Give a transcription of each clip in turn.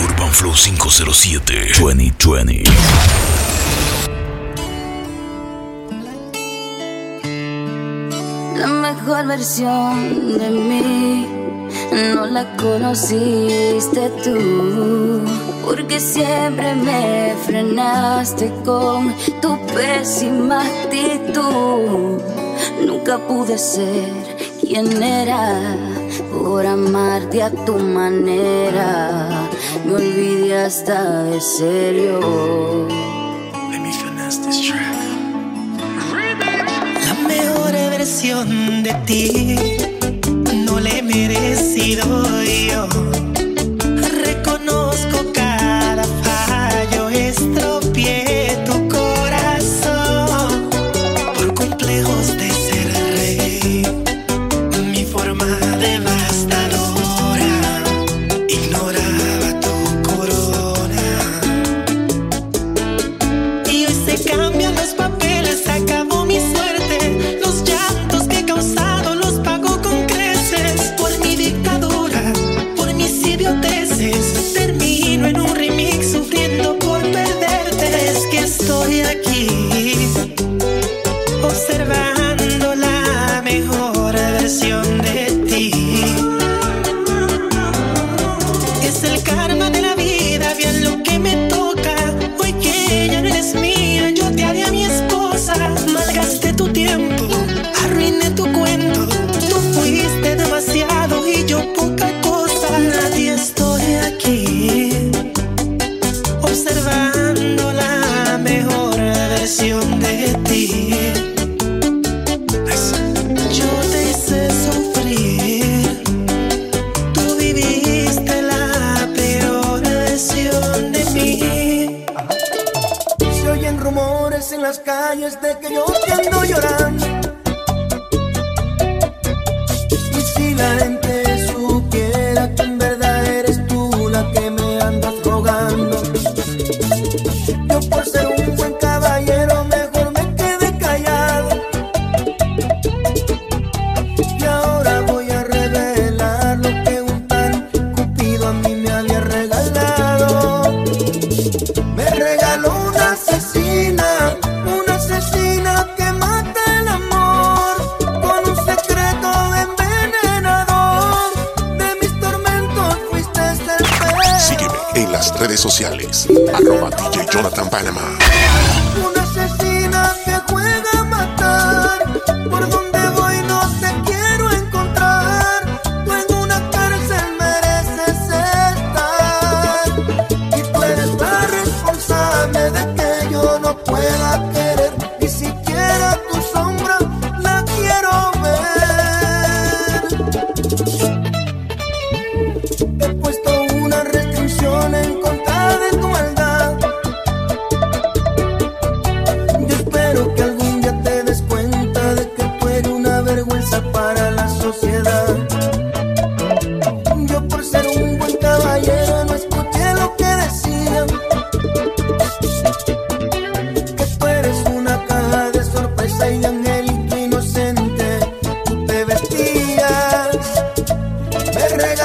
Urban Flow 507 2020. La mejor versión de mí no la conociste tú, porque siempre me frenaste con tu pésima actitud. Nunca pude ser quien era por amarte a tu manera me olvidé hasta de serio. Let me finesse this track. La mejor versión de ti no le he merecido.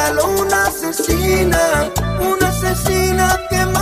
una asesina, una asesina que me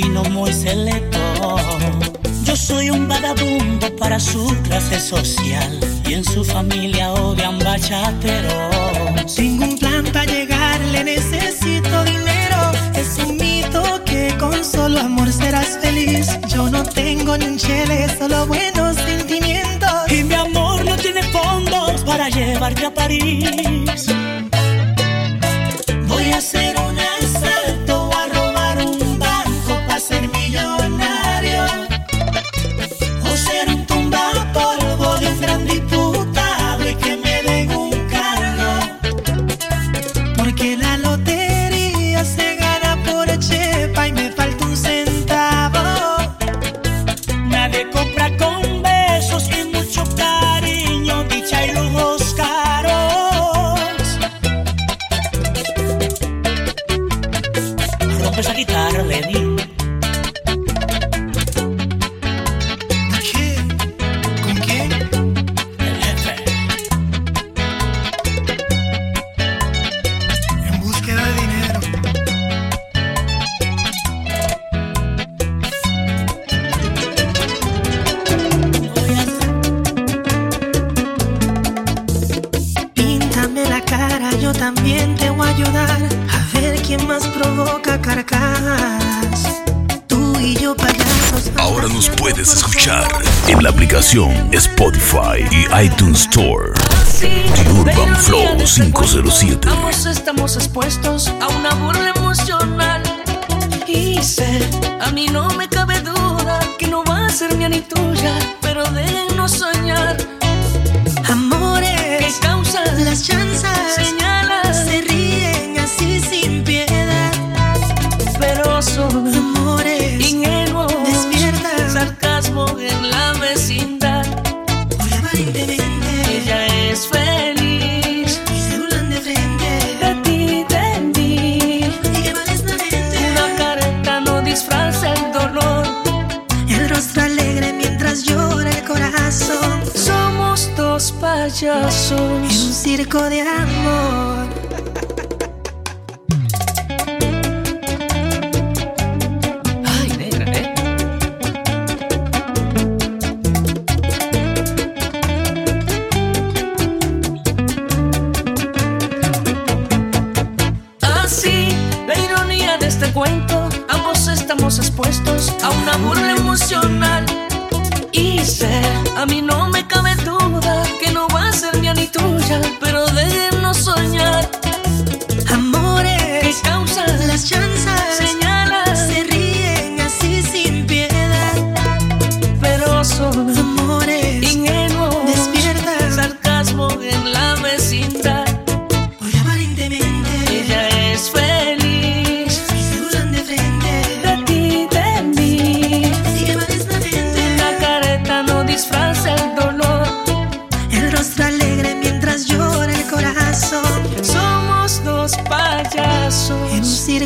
fino, muy selecto. Yo soy un vagabundo para su clase social y en su familia odian bachatero. Sin un plan para llegar le necesito dinero. Es un mito que con solo amor serás feliz. Yo no tengo ni un chele, solo buenos sentimientos. Y mi amor no tiene fondos para llevarte a París. Spotify y iTunes Store. The Urban Flow 507. Ambos estamos expuestos a una burla emocional. Y sé, a mí no me cabe duda que no va a ser mi anitud. de amor. Ay, negra, ¿eh? Ah, Así, la ironía de este cuento, ambos estamos expuestos a una burla emocional. Y sé, a mí no me cabe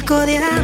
codial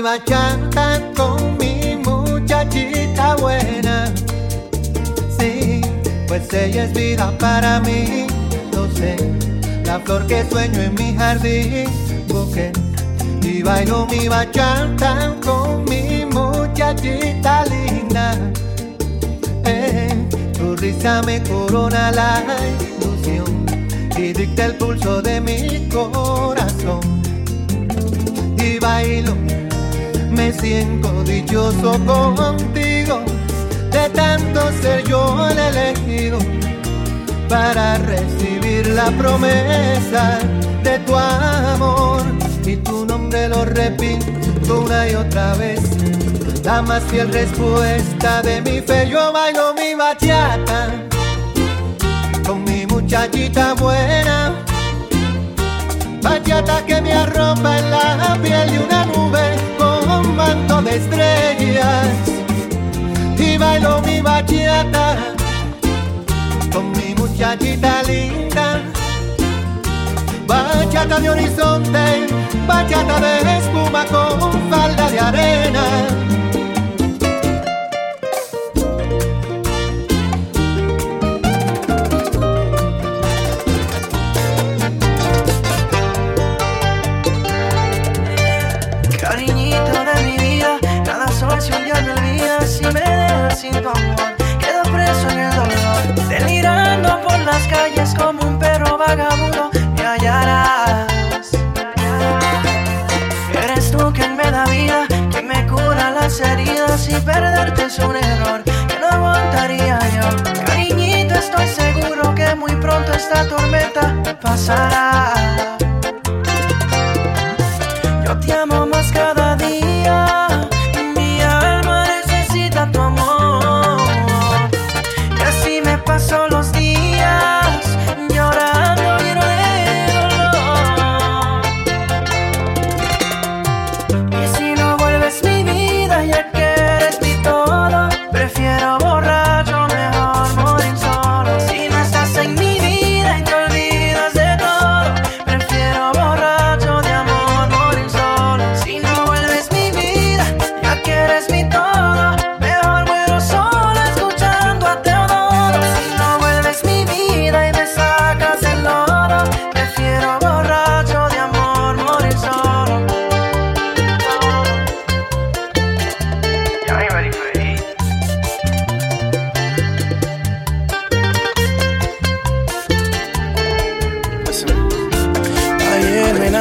bachata con mi muchachita buena. Sí, pues ella es vida para mí. No sé, la flor que sueño en mi jardín. Busqué y bailo mi bachata con mi muchachita linda. Eh, tu risa me corona la ilusión y dicta el pulso de mi corazón. Bailo, me siento dichoso contigo, de tanto ser yo el elegido para recibir la promesa de tu amor. Y tu nombre lo repito una y otra vez. La más fiel respuesta de mi fe, yo bailo mi bachata con mi muchachita buena. Bachata que me arropa en la piel de una nube con un manto de estrellas. Y bailo mi bachata con mi muchachita linda. Bachata de horizonte, bachata de espuma con falda de arena. Esta tormenta pasará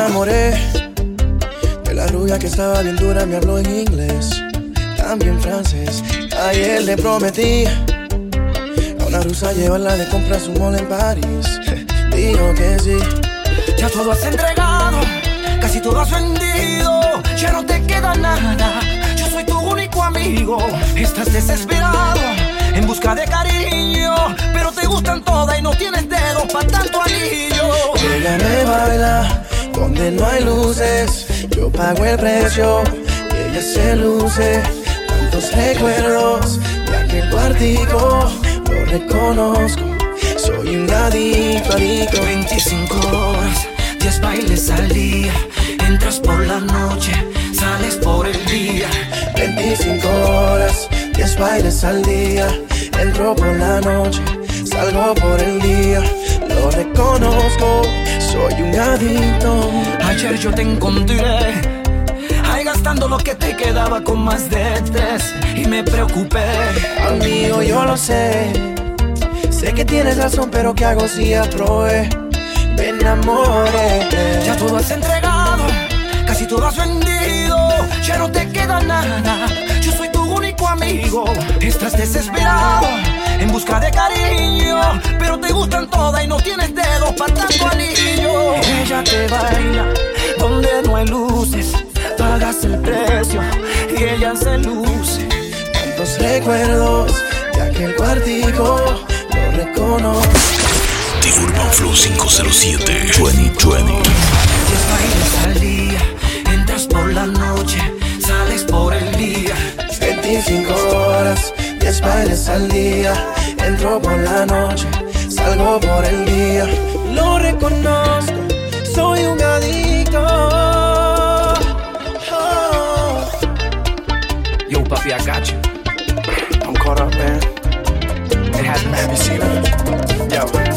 enamoré de la rubia que estaba bien dura, me habló en inglés, también francés. Ayer le prometí a una rusa llevarla de compras un mall en París. Dijo que sí. Ya todo has entregado, casi todo has vendido, ya no te queda nada. Yo soy tu único amigo, estás desesperado en busca de cariño, pero te gustan todas y no tienes dedos para tanto anillo. Ella me baila donde no hay luces, yo pago el precio y ella se luce. Tantos recuerdos de aquel cuartico, lo reconozco. Soy un adicto, adicto. 25 horas, 10 bailes al día, entras por la noche, sales por el día. 25 horas, 10 bailes al día. Entro por la noche, salgo por el día. Lo reconozco, soy un adicto. Ayer yo te encontré Ahí gastando lo que te quedaba con más de tres Y me preocupé Amigo, yo lo sé. Sé que tienes razón, pero ¿qué hago si aprobé? Me enamoré. Ya todo has entregado Casi todo has vendido Ya no te queda nada Yo soy tu único amigo Estás desesperado En busca de cariño Pero te gustan todas y no tienes dedos para tanto anillo Ella te baila Donde no hay luces Pagas el precio Y ella se luce Tantos recuerdos de aquel cuartico, lo reconozco. The Urban Flow 507 2020. Diez bailes al día, entras por la noche, sales por el día. 25 horas, 10 bailes al día. Entro por la noche, salgo por el día. Lo reconozco, Soy un adicto. Oh. Yo, papi, I got you. I'm caught up, man. It has me. Have you? Yo.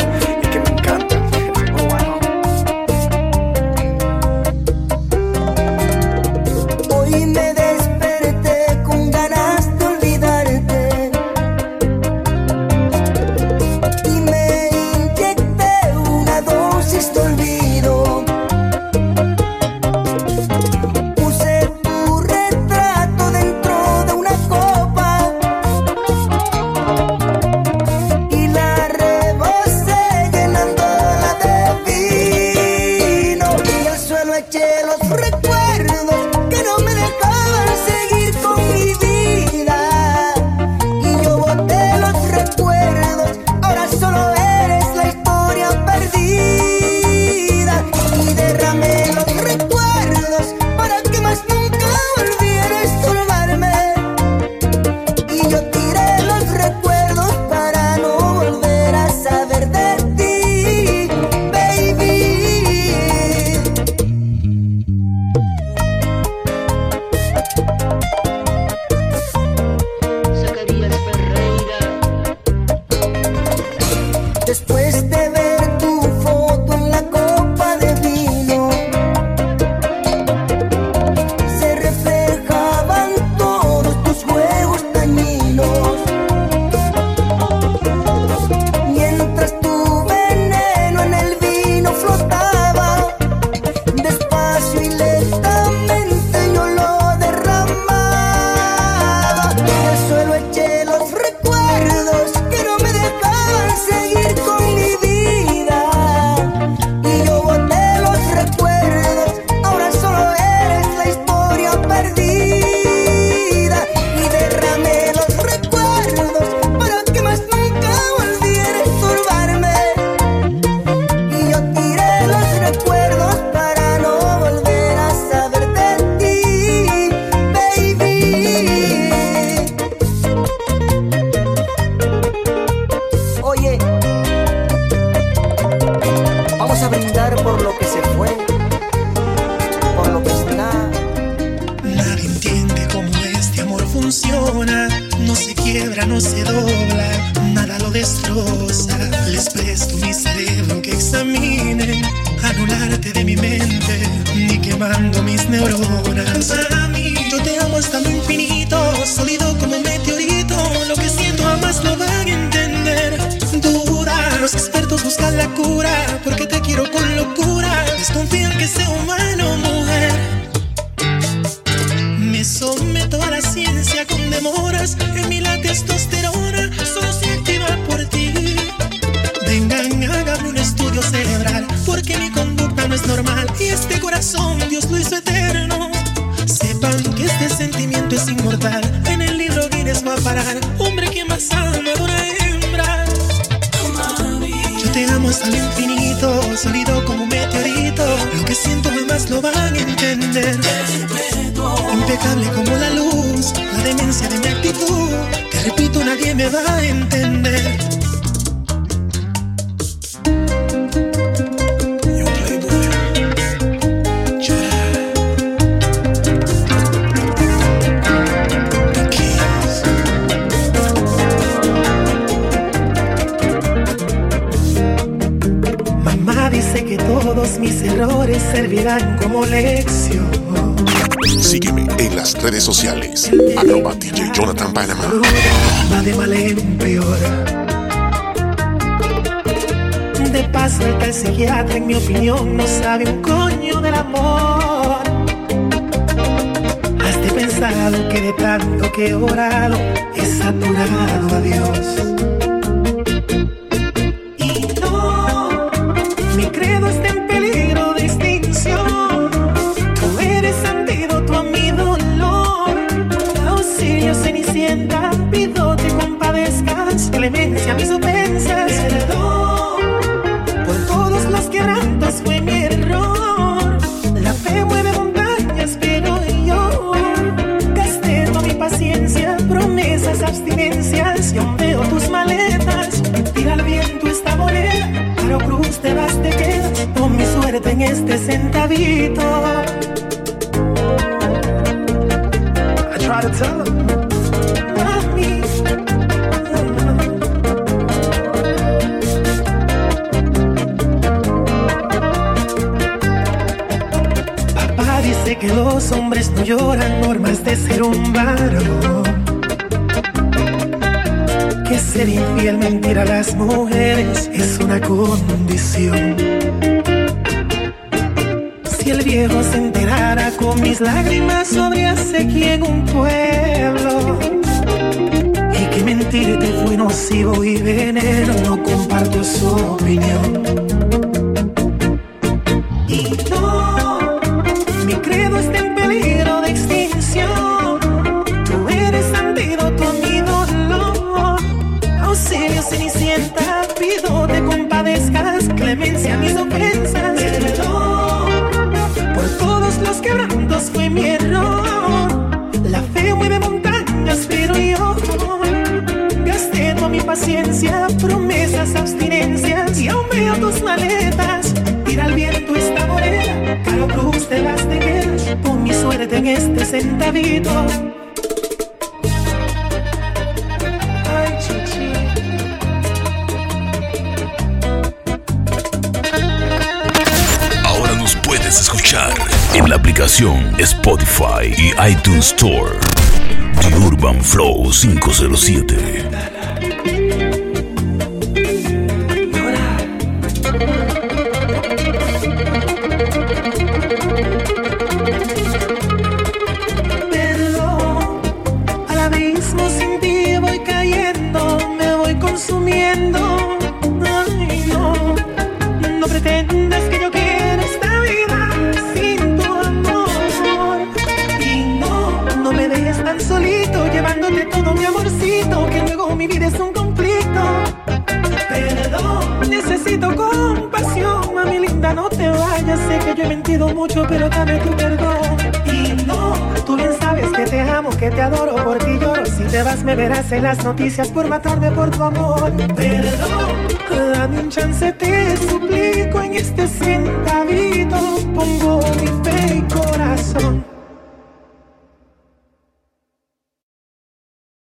por lo que se fue, por lo que está. Nadie entiende cómo este amor funciona. No se quiebra, no se dobla, nada lo destroza. Les presto mi cerebro que examine, anularte de mi mente, ni quemando mis neuronas. Yo te amo hasta mi va a entender. Mamá dice que todos mis errores servirán como lección. Sígueme en las redes sociales. Arroba DJ Jonathan Panamá. de mal en peor. De paso, el psiquiatra, en mi opinión, no sabe un coño del amor. Has pensado que de tanto que he orado, he saturado a Dios. clemencia mis ofensas. De ser un varón. Que ser infiel, mentir a las mujeres es una condición. Si el viejo se enterara con mis lágrimas sobre sequía en un pueblo. Y que mentirte fue nocivo y veneno, no comparto su opinión. Promesas, abstinencias y aún veo tus maletas. Tira al viento esta morena, caro cruz de las de pon mi suerte en este centavito. Ay, chichi. Ahora nos puedes escuchar en la aplicación Spotify y iTunes Store. The Urban Flow 507. Mucho, pero dame tu perdón. Y no, tú bien sabes que te amo, que te adoro, por ti lloro. Si te vas, me verás en las noticias por matarme por tu amor. Perdón, dame un chance, te suplico en este centavito. Pongo mi